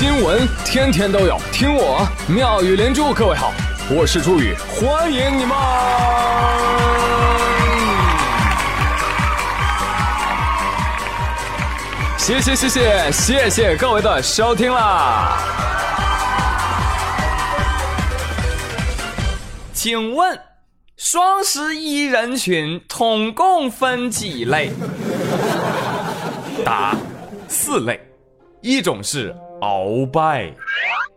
新闻天天都有，听我妙语连珠。各位好，我是朱宇，欢迎你们！谢谢谢谢谢谢各位的收听啦！请问双十一人群统共分几类？答：四类。一种是鳌拜，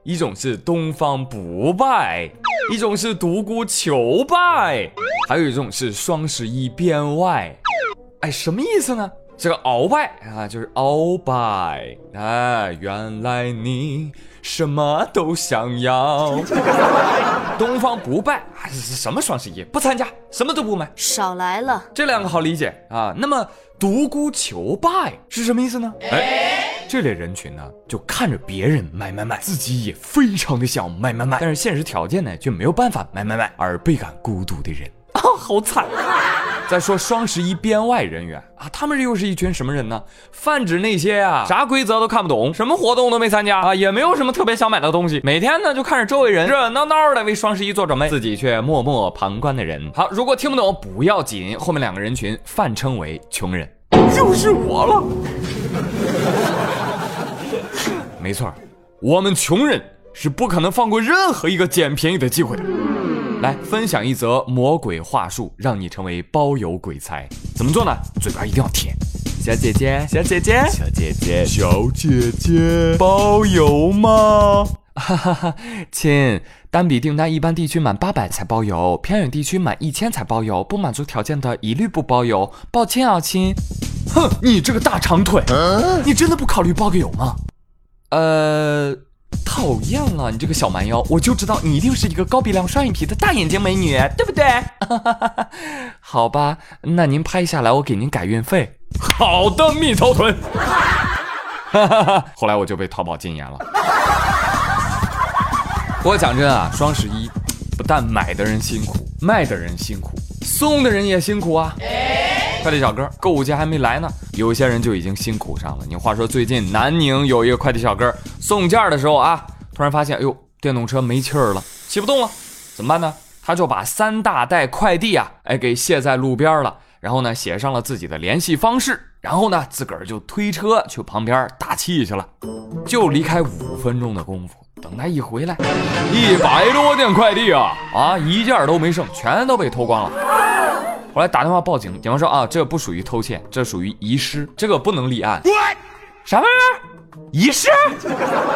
一种是东方不败，一种是独孤求败，还有一种是双十一编外。哎，什么意思呢？这个鳌拜啊，就是鳌拜啊，原来你什么都想要。东方不败啊，什么双十一不参加，什么都不买，少来了。这两个好理解啊。那么独孤求败是什么意思呢？哎。这类人群呢，就看着别人买买买，自己也非常的想买买买，但是现实条件呢，却没有办法买买买，而倍感孤独的人 啊，好惨！再说双十一编外人员啊，他们又是一群什么人呢？泛指那些啊，啥规则都看不懂，什么活动都没参加啊，也没有什么特别想买的东西，每天呢就看着周围人热热闹闹的为双十一做准备，自己却默默旁观的人。好，如果听不懂不要紧，后面两个人群泛称为穷人，就是我了。没错，我们穷人是不可能放过任何一个捡便宜的机会的。来分享一则魔鬼话术，让你成为包邮鬼才。怎么做呢？嘴巴一定要甜。小姐姐，小姐姐，小姐姐，小姐姐，包邮吗？哈哈哈，亲，单笔订单一般地区满八百才包邮，偏远地区满一千才包邮，不满足条件的一律不包邮。抱歉啊，亲。哼，你这个大长腿，你真的不考虑包个邮吗？呃，讨厌了，你这个小蛮腰，我就知道你一定是一个高鼻梁、双眼皮的大眼睛美女，对不对？好吧，那您拍下来，我给您改运费。好的，蜜桃臀。后来我就被淘宝禁言了。不过讲真啊，双十一不但买的人辛苦，卖的人辛苦，送的人也辛苦啊。快递小哥，购物节还没来呢，有些人就已经辛苦上了。你话说，最近南宁有一个快递小哥送件的时候啊，突然发现，哎呦，电动车没气儿了，骑不动了，怎么办呢？他就把三大袋快递啊，哎，给卸在路边了，然后呢，写上了自己的联系方式，然后呢，自个儿就推车去旁边打气去了。就离开五分钟的功夫，等他一回来，一百多件快递啊，啊，一件都没剩，全都被偷光了。后来打电话报警，警方说啊，这不属于偷窃，这属于遗失，这个不能立案。啥玩意儿？遗失？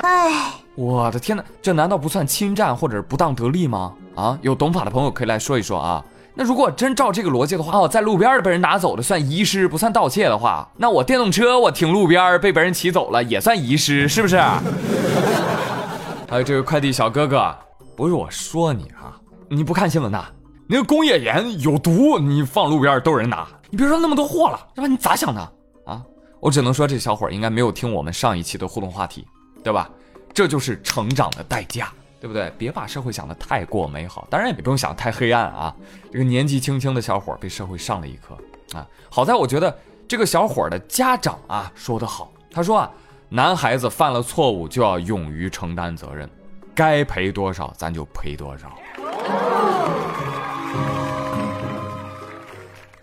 哎，我的天哪，这难道不算侵占或者不当得利吗？啊，有懂法的朋友可以来说一说啊。那如果真照这个逻辑的话，哦，在路边的被人拿走的算遗失，不算盗窃的话，那我电动车我停路边被别人骑走了也算遗失，是不是？还有这个快递小哥哥，不是我说你啊，你不看新闻呐？那个工业盐有毒，你放路边都有人拿。你别说那么多货了，是吧？你咋想的啊？我只能说这小伙儿应该没有听我们上一期的互动话题，对吧？这就是成长的代价，对不对？别把社会想的太过美好，当然也不用想太黑暗啊。这个年纪轻轻的小伙儿被社会上了一课啊。好在我觉得这个小伙儿的家长啊说得好，他说啊，男孩子犯了错误就要勇于承担责任，该赔多少咱就赔多少。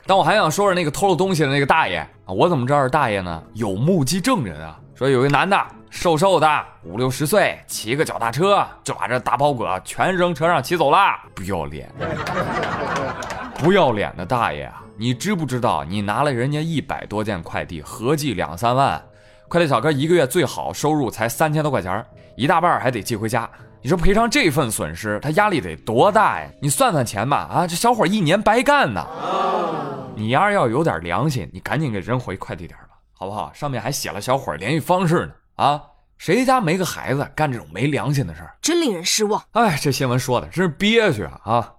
但我还想说说那个偷了东西的那个大爷啊，我怎么知道是大爷呢？有目击证人啊，说有一男的瘦瘦的五六十岁，骑个脚踏车就把这大包裹全扔车上骑走了，不要脸，不要脸的大爷啊！你知不知道你拿了人家一百多件快递，合计两三万，快递小哥一个月最好收入才三千多块钱，一大半还得寄回家。你说赔偿这份损失，他压力得多大呀？你算算钱吧，啊，这小伙一年白干呢。你要是要有点良心，你赶紧给扔回快递点吧，好不好？上面还写了小伙联系方式呢。啊，谁家没个孩子干这种没良心的事儿？真令人失望。哎，这新闻说的真是憋屈啊！啊，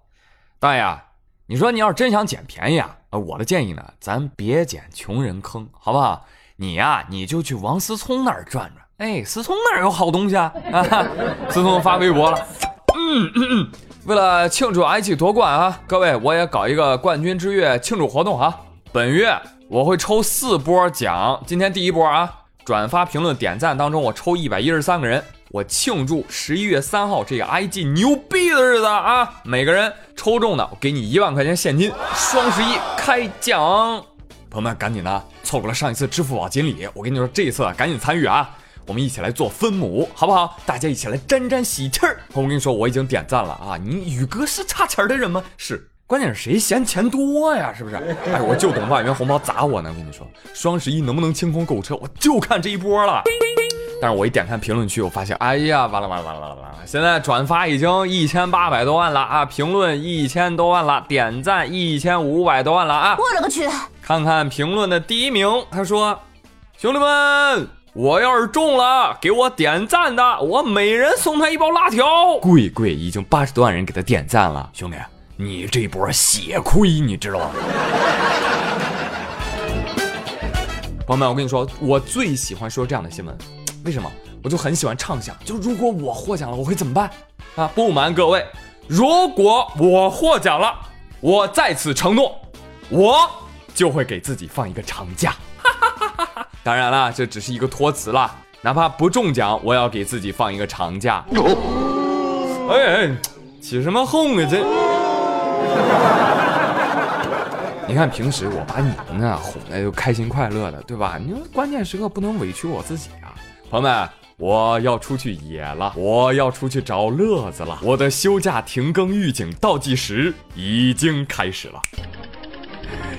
大爷，你说你要是真想捡便宜啊，我的建议呢，咱别捡穷人坑，好不好？你呀，你就去王思聪那儿转转。哎，思聪那儿有好东西啊！啊，思聪发微博了，嗯嗯嗯，为了庆祝 i 七夺冠啊，各位，我也搞一个冠军之月庆祝活动啊！本月我会抽四波奖，今天第一波啊，转发、评论、点赞当中我抽一百一十三个人，我庆祝十一月三号这个 IG 牛逼的日子啊！每个人抽中的，我给你一万块钱现金。双十一开奖，朋友们赶紧的，错过了上一次支付宝锦鲤，我跟你说，这一次赶紧参与啊！我们一起来做分母，好不好？大家一起来沾沾喜气儿。我跟你说，我已经点赞了啊！你宇哥是差钱的人吗？是。关键是谁嫌钱多呀？是不是？哎，我就等万元红包砸我呢！我跟你说，双十一能不能清空购物车，我就看这一波了。但是我一点开评论区，我发现，哎呀，完了完了完了完了完了！现在转发已经一千八百多万了啊，评论一千多万了，点赞一千五百多万了啊！我勒个去！看看评论的第一名，他说：“兄弟们，我要是中了，给我点赞的，我每人送他一包辣条。”贵贵已经八十多万人给他点赞了，兄弟。你这波血亏，你知道吗？朋友们，我跟你说，我最喜欢说这样的新闻，为什么？我就很喜欢畅想，就如果我获奖了，我会怎么办？啊，不瞒各位，如果我获奖了，我在此承诺，我就会给自己放一个长假。当然了，这只是一个托词了，哪怕不中奖，我要给自己放一个长假。哎哎，起什么哄啊这？你看，平时我把你们呢哄的就开心快乐的，对吧？你说关键时刻不能委屈我自己啊，朋友们，我要出去野了，我要出去找乐子了，我的休假停更预警倒计时已经开始了。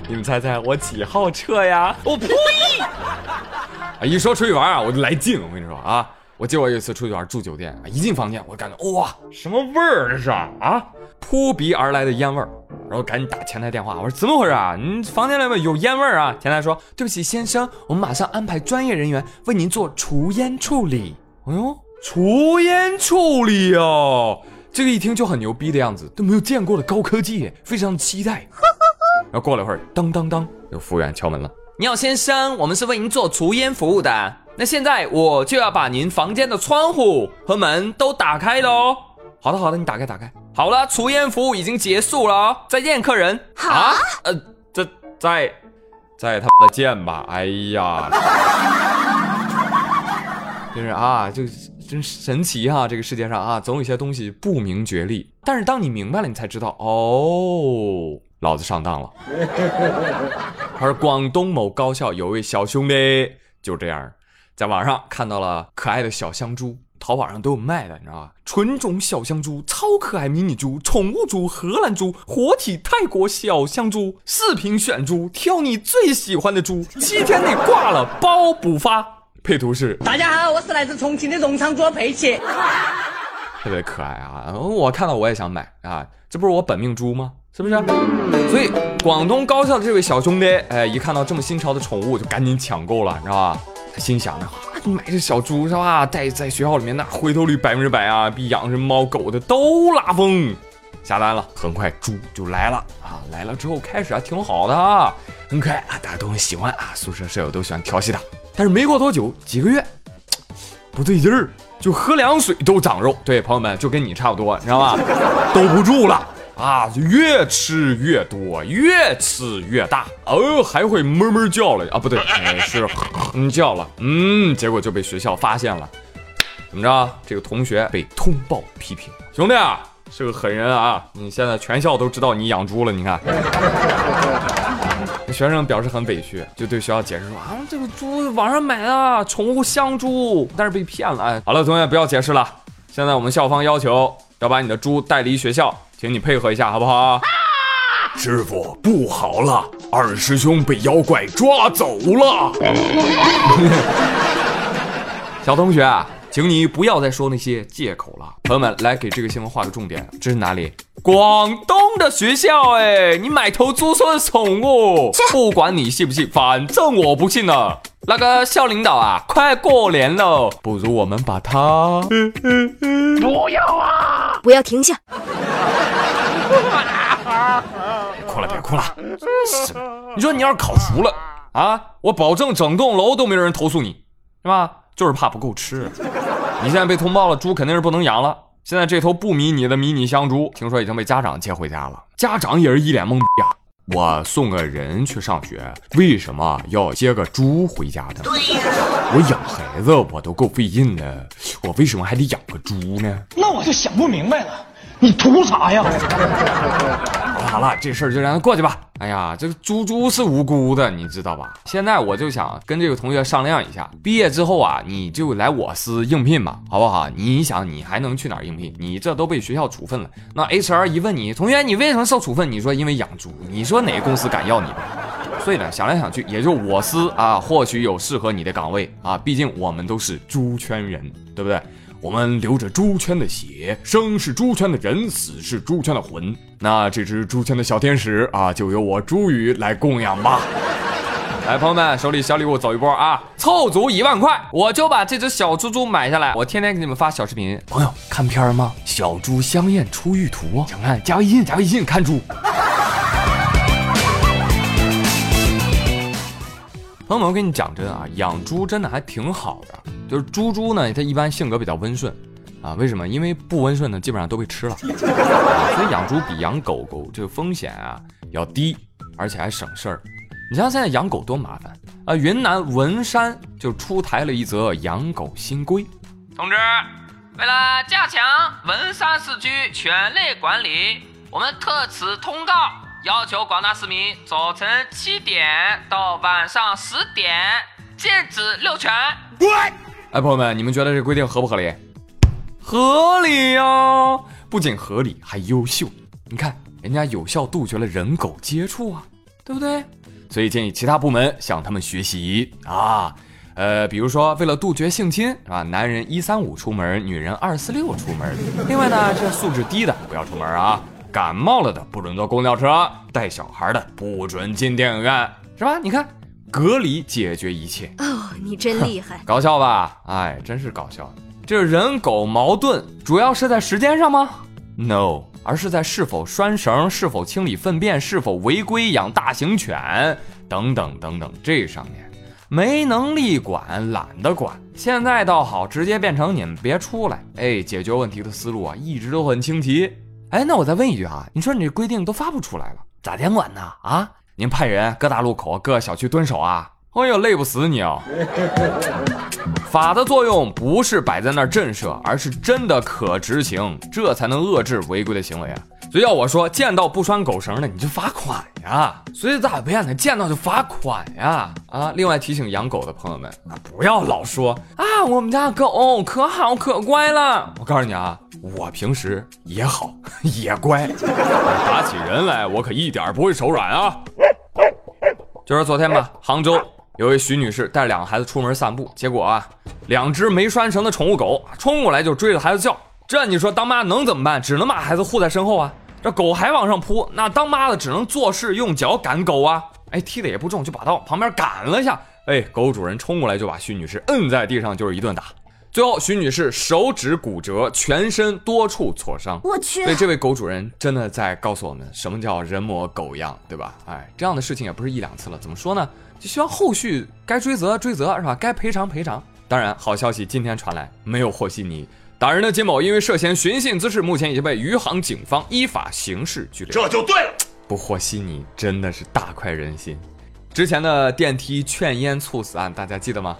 你们猜猜我几号撤呀？我呸！啊，一说出去玩啊，我就来劲。我跟你说啊。我记得我有一次出去玩住酒店，一进房间我感觉哇，什么味儿这是啊？扑鼻而来的烟味儿，然后赶紧打前台电话，我说怎么回事啊？你房间里面有烟味儿啊？前台说对不起先生，我们马上安排专业人员为您做除烟处理。哎呦，除烟处理哦，这个一听就很牛逼的样子，都没有见过的高科技，非常期待。然后过了一会儿，当当当，有服务员敲门了。你好，先生，我们是为您做除烟服务的。那现在我就要把您房间的窗户和门都打开喽。好的，好的，你打开，打开。好了，除烟服务已经结束了，再见，客人。啊？呃，这再再他妈的见吧。哎呀，就是啊，就真神奇哈，这个世界上啊，总有一些东西不明觉厉。但是当你明白了，你才知道，哦，老子上当了。而广东某高校有位小兄弟就这样。在网上看到了可爱的小香猪，淘宝上都有卖的，你知道吧？纯种小香猪，超可爱迷你猪，宠物猪，荷兰猪，活体泰国小香猪，视频选猪，挑你最喜欢的猪，七天内挂了包补发。配图是：大家好，我是来自重庆的荣昌猪佩奇，特别可爱啊！我看到我也想买啊，这不是我本命猪吗？是不是？所以广东高校的这位小兄弟，哎，一看到这么新潮的宠物，就赶紧抢购了，你知道吧？他心想呢，你买这小猪是吧？带在学校里面，那回头率百分之百啊，比养只猫狗的都拉风。下单了，很快猪就来了啊！来了之后开始还挺好的啊，很可爱啊，大家都很喜欢啊，宿舍舍友都喜欢调戏它。但是没过多久，几个月不对劲儿，就喝凉水都长肉。对，朋友们就跟你差不多，你知道吧？兜不住了。啊，就越吃越多，越吃越大，哦，还会哞哞叫了啊？不对，是嗯叫了，嗯，结果就被学校发现了，怎么着？这个同学被通报批评，兄弟啊，是个狠人啊！你现在全校都知道你养猪了，你看。学生表示很委屈，就对学校解释说啊，这个猪网上买的宠物香猪，但是被骗了。哎，好了，同学不要解释了，现在我们校方要求要把你的猪带离学校。请你配合一下，好不好？师傅，不好了，二师兄被妖怪抓走了。小同学，请你不要再说那些借口了。朋友们，来给这个新闻画个重点，这是哪里？广东的学校。哎，你买头猪说是宠物，不管你信不信，反正我不信了。那个校领导啊，快过年喽，不如我们把它……不要啊！不要停下。哭了，别哭了，真是你说你要是烤熟了啊，我保证整栋楼都没有人投诉你，是吧？就是怕不够吃。你现在被通报了，猪肯定是不能养了。现在这头不迷你的迷你香猪，听说已经被家长接回家了。家长也是一脸懵逼啊。我送个人去上学，为什么要接个猪回家呢？对呀，我养孩子我都够费劲的，我为什么还得养个猪呢？那我就想不明白了，你图啥呀？好了，这事儿就让他过去吧。哎呀，这个猪猪是无辜的，你知道吧？现在我就想跟这个同学商量一下，毕业之后啊，你就来我司应聘吧，好不好？你想，你还能去哪儿应聘？你这都被学校处分了。那 HR 一问你，同学，你为什么受处分？你说因为养猪。你说哪个公司敢要你？所以呢，想来想去，也就我司啊，或许有适合你的岗位啊。毕竟我们都是猪圈人，对不对？我们流着猪圈的血，生是猪圈的人，死是猪圈的魂。那这只猪圈的小天使啊，就由我朱宇来供养吧。来，朋友们，手里小礼物走一波啊！凑足一万块，我就把这只小猪猪买下来。我天天给你们发小视频，朋友看片吗？小猪香艳出浴图，想看加微信，加微信看猪。朋友们，我跟你讲真啊，养猪真的还挺好的。就是猪猪呢，它一般性格比较温顺，啊，为什么？因为不温顺呢，基本上都被吃了。所以养猪比养狗狗这个风险啊要低，而且还省事儿。你像现在养狗多麻烦啊！云南文山就出台了一则养狗新规，同志，为了加强文山市区犬类管理，我们特此通告。要求广大市民早晨七点到晚上十点禁止遛犬。哎，朋友们，你们觉得这规定合不合理？合理呀！不仅合理，还优秀。你看，人家有效杜绝了人狗接触啊，对不对？所以建议其他部门向他们学习啊。呃，比如说，为了杜绝性侵，是吧？男人一三五出门，女人二四六出门。另外呢，这素质低的不要出门啊。感冒了的不准坐公交车，带小孩的不准进电影院，是吧？你看，隔离解决一切。哦，你真厉害，搞笑吧？哎，真是搞笑。这人狗矛盾主要是在时间上吗？No，而是在是否拴绳、是否清理粪便、是否违规养大型犬等等等等这上面，没能力管，懒得管。现在倒好，直接变成你们别出来。哎，解决问题的思路啊，一直都很清奇。哎，那我再问一句啊，你说你这规定都发布出来了，咋监管呢？啊，您派人各大路口、各小区蹲守啊？哎呦，累不死你啊！法的作用不是摆在那儿震慑，而是真的可执行，这才能遏制违规的行为啊。所以要我说，见到不拴狗绳的，你就罚款呀！随咋变的，见到就罚款呀！啊，另外提醒养狗的朋友们啊，不要老说啊，我们家狗可好可乖了。我告诉你啊。我平时也好 也乖，打起人来我可一点不会手软啊。就是昨天吧，杭州有位徐女士带两个孩子出门散步，结果啊，两只没拴绳的宠物狗冲过来就追着孩子叫。这你说当妈能怎么办？只能把孩子护在身后啊。这狗还往上扑，那当妈的只能做事用脚赶狗啊。哎，踢的也不重，就把到旁边赶了一下。哎，狗主人冲过来就把徐女士摁在地上，就是一顿打。最后，徐女士手指骨折，全身多处挫伤。我去！所以这位狗主人真的在告诉我们，什么叫人模狗样，对吧？哎，这样的事情也不是一两次了。怎么说呢？就希望后续该追责追责，是吧？该赔偿赔偿。当然，好消息今天传来，没有和稀泥。打人的金某因为涉嫌寻衅滋事，目前已经被余杭警方依法刑事拘留。这就对了，不和稀泥真的是大快人心。之前的电梯劝烟猝死案，大家记得吗？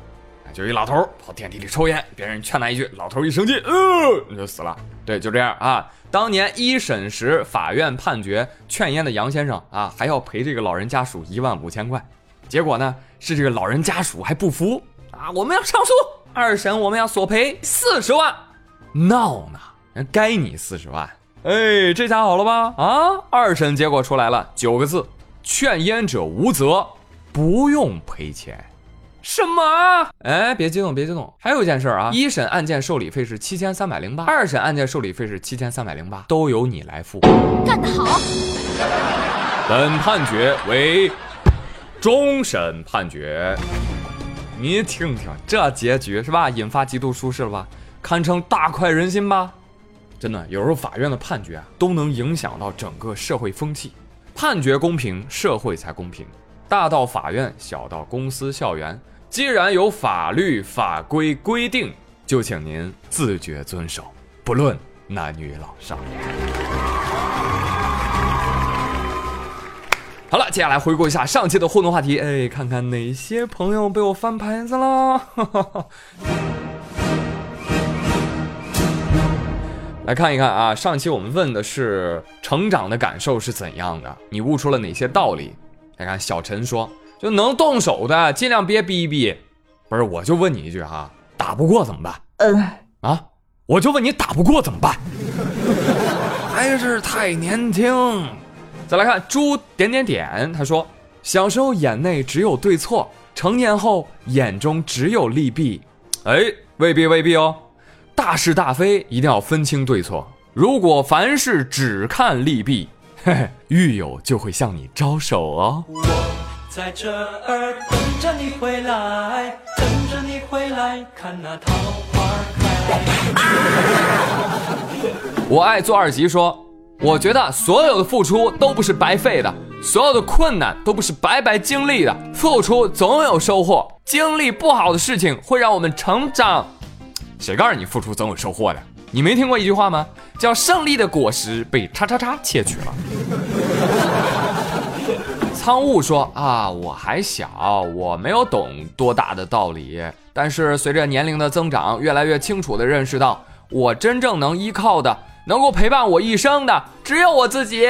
就一老头跑电梯里抽烟，别人劝他一句，老头一生气，呃，就死了。对，就这样啊。当年一审时，法院判决劝烟的杨先生啊，还要赔这个老人家属一万五千块。结果呢，是这个老人家属还不服啊，我们要上诉。二审我们要索赔四十万，闹呢？人该你四十万。哎，这下好了吧？啊，二审结果出来了，九个字：劝烟者无责，不用赔钱。什么？哎，别激动，别激动，还有一件事啊，一审案件受理费是七千三百零八，二审案件受理费是七千三百零八，都由你来付。干得好！本判决为终审判决。你听听这结局是吧？引发极度舒适了吧？堪称大快人心吧？真的，有时候法院的判决啊，都能影响到整个社会风气。判决公平，社会才公平。大到法院，小到公司校园。既然有法律法规规定，就请您自觉遵守，不论男女老少。好了，接下来回顾一下上期的互动话题，哎，看看哪些朋友被我翻牌子了。来看一看啊，上期我们问的是成长的感受是怎样的，你悟出了哪些道理？来看小陈说，就能动手的尽量别逼逼。不是，我就问你一句哈，打不过怎么办？嗯，啊，我就问你打不过怎么办？还是太年轻。再来看猪点点点，他说，小时候眼内只有对错，成年后眼中只有利弊。哎，未必未必哦。大是大非一定要分清对错。如果凡事只看利弊，嘿嘿，狱友就会向你招手哦。在这儿等着你回来，等着你回来，看那桃花开。我爱做二级说，我觉得所有的付出都不是白费的，所有的困难都不是白白经历的，付出总有收获。经历不好的事情会让我们成长。谁告诉你付出总有收获的？你没听过一句话吗？叫“胜利的果实被叉叉叉窃取了”。苍雾说：“啊，我还小，我没有懂多大的道理。但是随着年龄的增长，越来越清楚地认识到，我真正能依靠的、能够陪伴我一生的，只有我自己。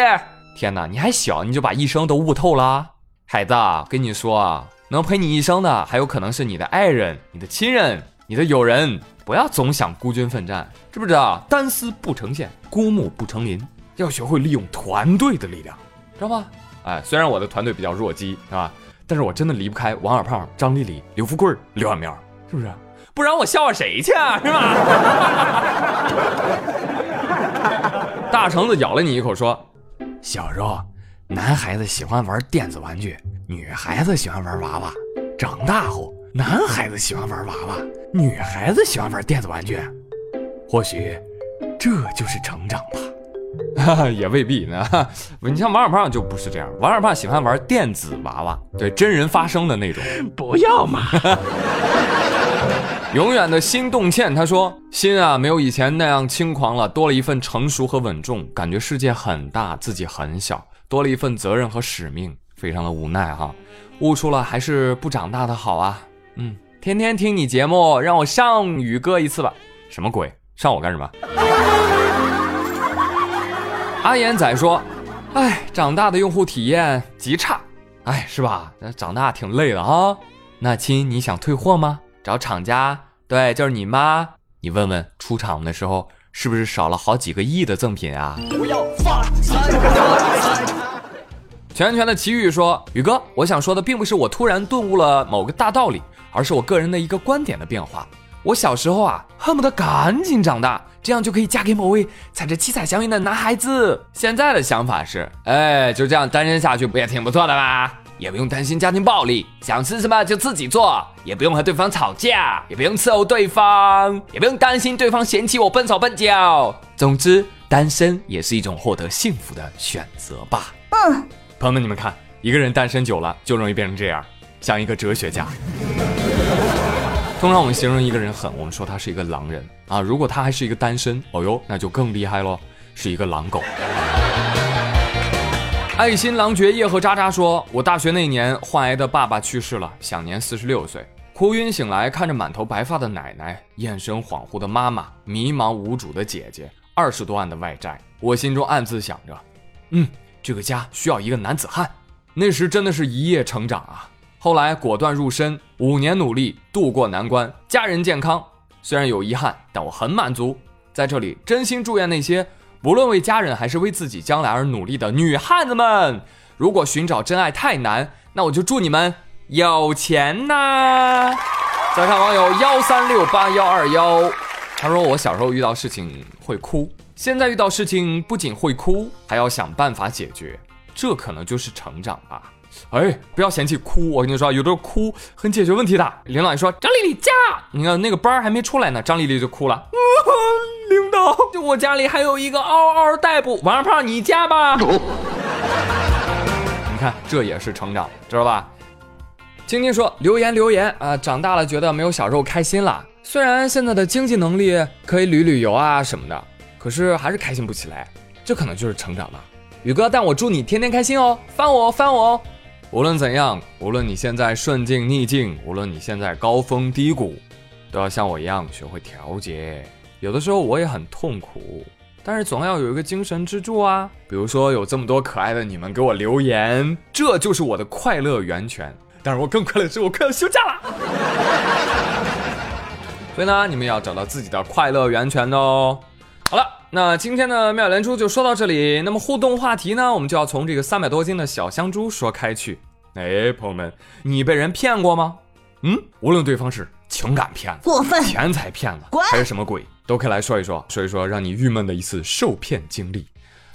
天哪，你还小，你就把一生都悟透了？孩子，跟你说，能陪你一生的，还有可能是你的爱人、你的亲人、你的友人。”不要总想孤军奋战，知不知道？单丝不成线，孤木不成林。要学会利用团队的力量，知道吗？哎，虽然我的团队比较弱鸡，是吧？但是我真的离不开王二胖、张丽丽、刘富贵、刘小苗，是不是？不然我笑话谁去啊？是吧？大橙子咬了你一口，说：“小时候，男孩子喜欢玩电子玩具，女孩子喜欢玩娃娃。长大后。”男孩子喜欢玩娃娃，女孩子喜欢玩电子玩具，或许这就是成长吧，也未必呢。你像王二胖就不是这样，王二胖喜欢玩电子娃娃，对真人发声的那种。不要嘛！永远的心动倩他说：“心啊，没有以前那样轻狂了，多了一份成熟和稳重，感觉世界很大，自己很小，多了一份责任和使命，非常的无奈哈。悟出了还是不长大的好啊。”嗯，天天听你节目，让我上宇哥一次吧。什么鬼？上我干什么？阿言仔说：“哎，长大的用户体验极差，哎，是吧？那长大挺累的啊。那亲，你想退货吗？找厂家，对，就是你妈。你问问出厂的时候是不是少了好几个亿的赠品啊？”不要发财。全全的奇遇说：“宇哥，我想说的并不是我突然顿悟了某个大道理。”而是我个人的一个观点的变化。我小时候啊，恨不得赶紧长大，这样就可以嫁给某位踩着七彩祥云的男孩子。现在的想法是，哎，就这样单身下去不也挺不错的吗？也不用担心家庭暴力，想吃什么就自己做，也不用和对方吵架，也不用伺候对方，也不用担心对方嫌弃我笨手笨脚。总之，单身也是一种获得幸福的选择吧。嗯，朋友们，你们看，一个人单身久了就容易变成这样。像一个哲学家。通常我们形容一个人狠，我们说他是一个狼人啊。如果他还是一个单身，哦哟，那就更厉害喽，是一个狼狗。爱新狼爵叶和渣渣说：“我大学那年患癌的爸爸去世了，享年四十六岁。哭晕醒来，看着满头白发的奶奶，眼神恍惚的妈妈，迷茫无主的姐姐，二十多万的外债，我心中暗自想着，嗯，这个家需要一个男子汉。那时真的是一夜成长啊。”后来果断入深，五年努力度过难关，家人健康，虽然有遗憾，但我很满足。在这里，真心祝愿那些不论为家人还是为自己将来而努力的女汉子们。如果寻找真爱太难，那我就祝你们有钱呐！再看网友幺三六八幺二幺，他说我小时候遇到事情会哭，现在遇到事情不仅会哭，还要想办法解决，这可能就是成长吧。哎，不要嫌弃哭，我跟你说，有的哭很解决问题的。领导一说张丽丽家，你看那个班还没出来呢，张丽丽就哭了。领导，就我家里还有一个嗷嗷待哺，王二胖你加吧。你看这也是成长，知道吧？晶晶说留言留言啊，长大了觉得没有小时候开心了。虽然现在的经济能力可以旅旅游啊什么的，可是还是开心不起来，这可能就是成长吧。宇哥，但我祝你天天开心哦，翻我哦，翻我哦。无论怎样，无论你现在顺境逆境，无论你现在高峰低谷，都要像我一样学会调节。有的时候我也很痛苦，但是总要有一个精神支柱啊。比如说有这么多可爱的你们给我留言，这就是我的快乐源泉。但是我更快乐的是，我快要休假了。所以呢，你们要找到自己的快乐源泉哦。好了，那今天的妙连珠就说到这里。那么互动话题呢，我们就要从这个三百多斤的小香猪说开去。哎，朋友们，你被人骗过吗？嗯，无论对方是情感骗子、过分钱财骗子，还是什么鬼，都可以来说一说，说一说让你郁闷的一次受骗经历。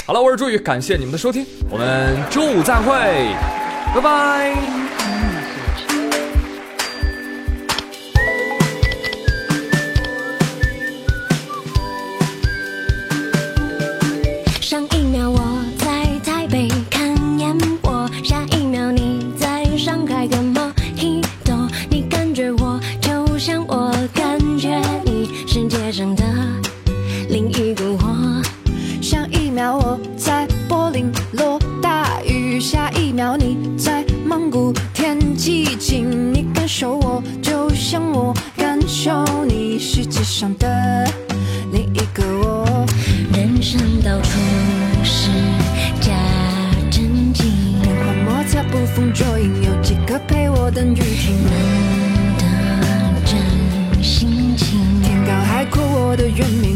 好了，我是朱宇，感谢你们的收听，我们周五再会，拜拜。making